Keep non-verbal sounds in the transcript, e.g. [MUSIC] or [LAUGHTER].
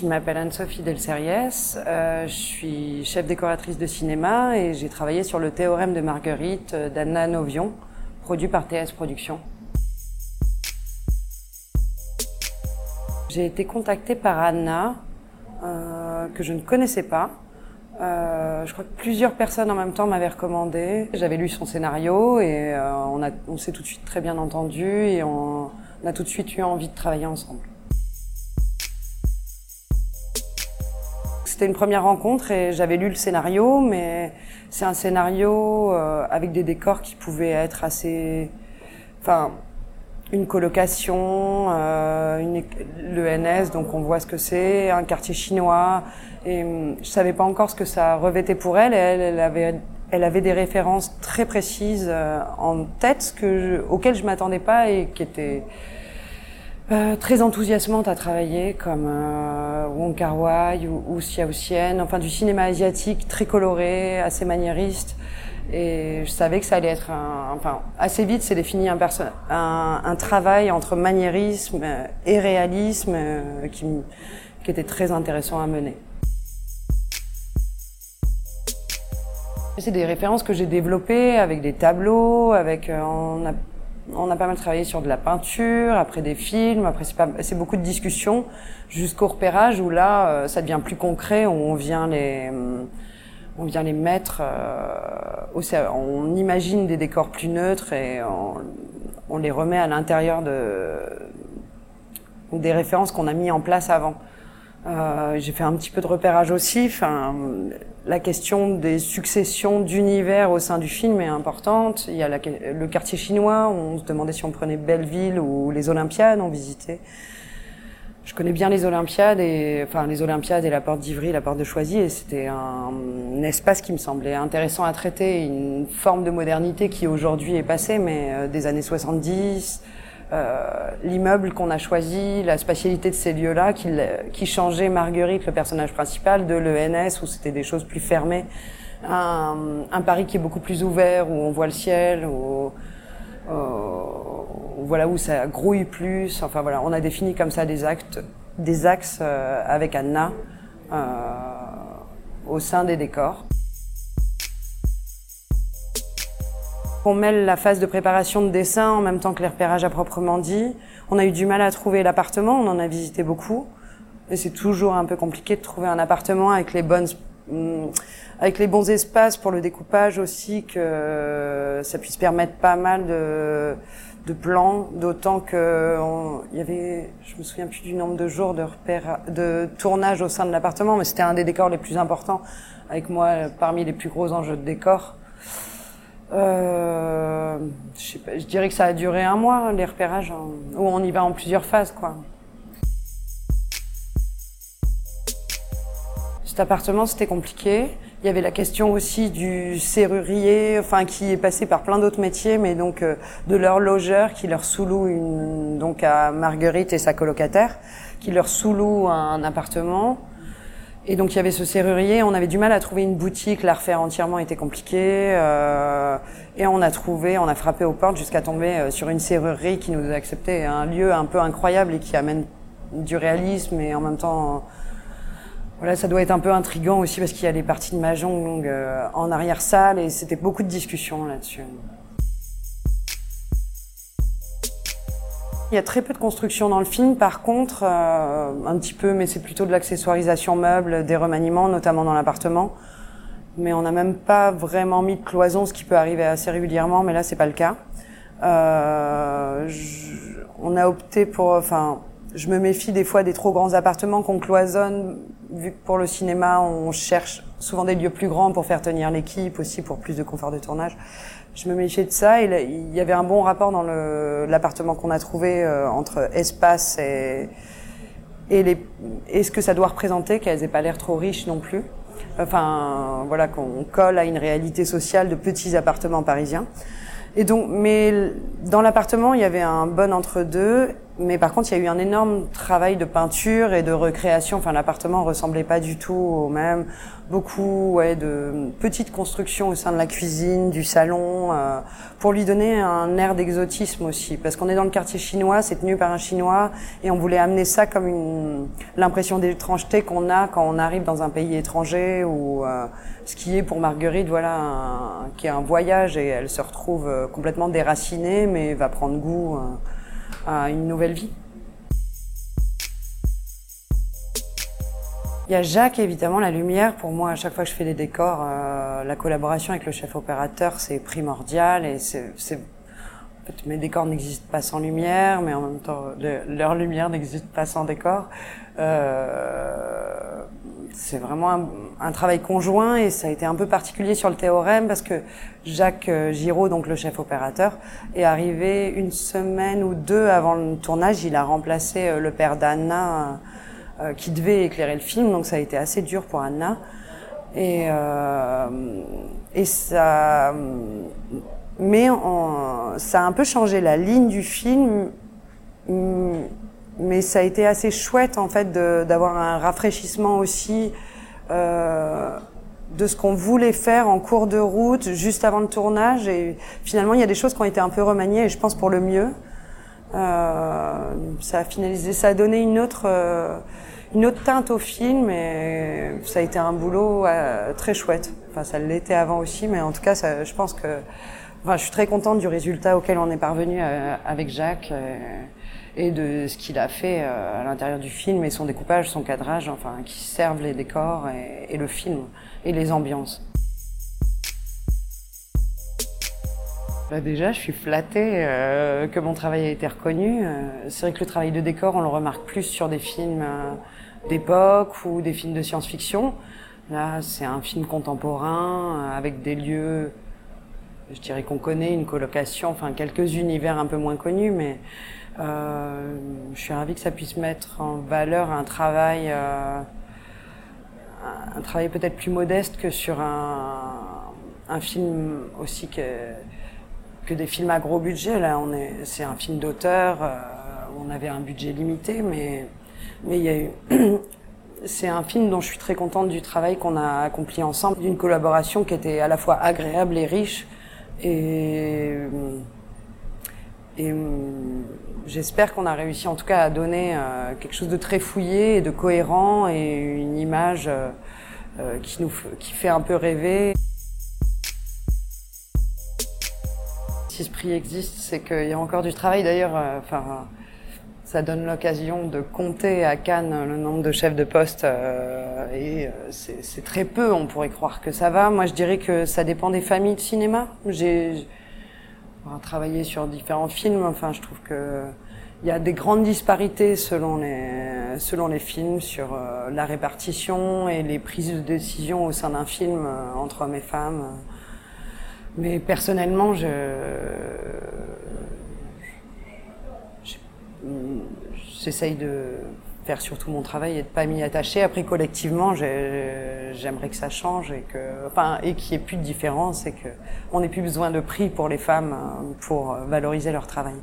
je m'appelle Anne-Sophie Delseries, euh, je suis chef décoratrice de cinéma et j'ai travaillé sur le théorème de Marguerite euh, d'Anna Novion, produit par TS Productions. J'ai été contactée par Anna, euh, que je ne connaissais pas. Euh, je crois que plusieurs personnes en même temps m'avaient recommandé. J'avais lu son scénario et on, s'est tout de suite très bien entendu et on a tout de suite eu envie de travailler ensemble. C'était une première rencontre et j'avais lu le scénario, mais c'est un scénario euh, avec des décors qui pouvaient être assez, enfin, une colocation, euh, une, donc on voit ce que c'est, un quartier chinois. Et hum, je savais pas encore ce que ça revêtait pour elle. Elle, avait, des références très précises euh, en tête, que je, auxquelles je m'attendais pas et qui étaient euh, très enthousiasmantes à travailler, comme Wong Kar Wai ou, ou Xian, enfin du cinéma asiatique très coloré, assez maniériste. Et je savais que ça allait être enfin assez vite, c'est défini un, un, travail entre maniérisme euh, et réalisme euh, qui, qui était très intéressant à mener. C'est des références que j'ai développées avec des tableaux, avec euh, on a pas mal travaillé sur de la peinture, après des films, après c'est beaucoup de discussions jusqu'au repérage où là euh, ça devient plus concret où on vient les on vient les mettre euh, on imagine des décors plus neutres et on, on les remet à l'intérieur de des références qu'on a mis en place avant. Euh, j'ai fait un petit peu de repérage aussi. Enfin, la question des successions d'univers au sein du film est importante. Il y a le quartier chinois. On se demandait si on prenait Belleville ou les Olympiades. On visitait. Je connais bien les Olympiades et enfin les Olympiades et la porte d'Ivry, la porte de Choisy, et c'était un, un espace qui me semblait intéressant à traiter, une forme de modernité qui aujourd'hui est passée, mais euh, des années 70. Euh, l'immeuble qu'on a choisi, la spatialité de ces lieux-là, qui, qui changeait Marguerite, le personnage principal, de l'ENS, où c'était des choses plus fermées. Un, un Paris qui est beaucoup plus ouvert, où on voit le ciel, où, euh, voilà où ça grouille plus. Enfin voilà, on a défini comme ça des actes, des axes euh, avec Anna euh, au sein des décors. On mêle la phase de préparation de dessin en même temps que les repérages à proprement dit. On a eu du mal à trouver l'appartement, on en a visité beaucoup. Et c'est toujours un peu compliqué de trouver un appartement avec les bonnes, les bons espaces pour le découpage aussi, que ça puisse permettre pas mal de, plans, d'autant que il y avait, je me souviens plus du nombre de jours de repéra- de tournage au sein de l'appartement, mais c'était un des décors les plus importants, avec moi parmi les plus gros enjeux de décor. Euh, je, dirais que ça a duré un mois les repérages, hein, où on y va en plusieurs phases, quoi. Cet appartement, c'était compliqué. Il y avait la question aussi du serrurier, enfin qui est passé par plein d'autres métiers, mais donc euh, de leur logeur qui leur sous-loue une, donc à Marguerite et sa colocataire, qui leur sous-loue un appartement. Et donc il y avait ce serrurier, on avait du mal à trouver une boutique, la refaire entièrement était compliqué. euh, et on a trouvé, on a frappé aux portes jusqu'à tomber euh, sur une serrurerie qui nous a accepté, un lieu un peu incroyable et qui amène du réalisme et en même temps voilà, ça doit être un peu intriguant aussi parce qu'il y a les parties de mahjong euh, en arrière-salle et c'était beaucoup de discussions là-dessus. Il y a très peu de construction dans le film, par contre, euh, un petit peu, mais c'est plutôt de l'accessoirisation meuble, des remaniements, notamment dans l'appartement. Mais on n'a même pas vraiment mis de cloison, ce qui peut arriver assez régulièrement, mais là c'est pas le cas. Euh, on a opté pour, enfin, je me méfie des fois des trop grands appartements qu'on cloisonne, vu que pour le cinéma on cherche souvent des lieux plus grands pour faire tenir l'équipe, aussi pour plus de confort de tournage. Je me méfiais de ça il y avait un bon rapport dans l'appartement qu'on a trouvé euh, entre espace et, et, ce que ça doit représenter, qu'elles aient pas l'air trop riches non plus. Enfin, voilà, qu'on colle à une réalité sociale de petits appartements parisiens. Et donc, mais dans l'appartement, il y avait un bon entre-deux mais par contre, il y a eu un énorme travail de peinture et de recréation. Enfin, l'appartement ressemblait pas du tout au même. Beaucoup ouais, de petites constructions au sein de la cuisine, du salon, euh, pour lui donner un air d'exotisme aussi. Parce qu'on est dans le quartier chinois, c'est tenu par un chinois, et on voulait amener ça comme une l'impression d'étrangeté qu'on a quand on arrive dans un pays étranger ou euh, ce qui est pour Marguerite, voilà, un, qui est un voyage et elle se retrouve euh, complètement déracinée, mais va prendre goût. Euh, à une nouvelle vie. Il y a Jacques, évidemment, la lumière. Pour moi, à chaque fois que je fais des décors, euh, la collaboration avec le chef opérateur, c'est primordial. Et mes décors n'existent pas sans lumière, mais en même temps, leur lumière n'existe pas sans décor. Euh, c'est vraiment un, travail conjoint et ça a été un peu particulier sur le théorème parce que Jacques euh, Giraud, donc le chef opérateur, est arrivé une semaine ou deux avant le tournage. Il a remplacé euh, le père d'Anna euh, qui devait éclairer le film, donc ça a été assez dur pour Anna. Et, et ça, mais ça a un peu changé la ligne du film mais ça a été assez chouette en fait d'avoir un rafraîchissement aussi euh, de ce qu'on voulait faire en cours de route juste avant le tournage. Et finalement il y a des choses qui ont été un peu remaniées et je pense pour le mieux. Euh, ça a finalisé ça a donné une autre euh, une autre teinte au film et ça a été un boulot euh, très chouette. Enfin ça l'était avant aussi mais en tout cas ça, je pense que enfin, je suis très contente du résultat auquel on est parvenu euh, avec Jacques de ce qu'il a fait euh, à l'intérieur du film et son découpage, son cadrage, enfin, qui servent les décors et, et le film et les ambiances. Bah déjà, je suis flattée euh, que mon travail ait été reconnu. Euh, c'est vrai que le travail de décor, on le remarque plus sur des films d'époque ou des films de science-fiction. Là, c'est un film contemporain avec des lieux, je dirais qu'on connaît, une colocation, enfin quelques univers un peu moins connus, mais euh, je suis ravie que ça puisse mettre en valeur un travail, euh, un travail peut-être plus modeste que sur un, film aussi que, des films à gros budget. Là, c'est un film d'auteur. Euh, on avait un budget limité, mais il y a eu [CLEARS THROAT] c'est un film dont je suis très contente du travail qu'on a accompli ensemble, d'une collaboration qui était à la fois agréable et riche. Et j'espère qu'on a réussi en tout cas à donner euh, quelque chose de très fouillé et de cohérent et une image euh, euh, qui nous qui fait un peu rêver. Si ce prix existe, c'est qu'il y a encore du travail. D'ailleurs, euh, enfin, ça donne l'occasion de compter à Cannes le nombre de chefs de poste euh, et c'est très peu. On pourrait croire que ça va. Moi, je dirais que ça dépend des familles de cinéma. Travaillé sur différents films. Enfin, je trouve que il y a des grandes disparités selon les selon les films sur euh, la répartition et les prises de décision au sein d'un film euh, entre hommes et femmes. Mais personnellement, je j'essaye de faire surtout mon travail et de pas m'y attacher. Après, collectivement, j'aimerais que ça change et que, enfin, et qu'il n'y ait plus de différence et que on n'ait plus besoin de prix pour les femmes pour valoriser leur travail.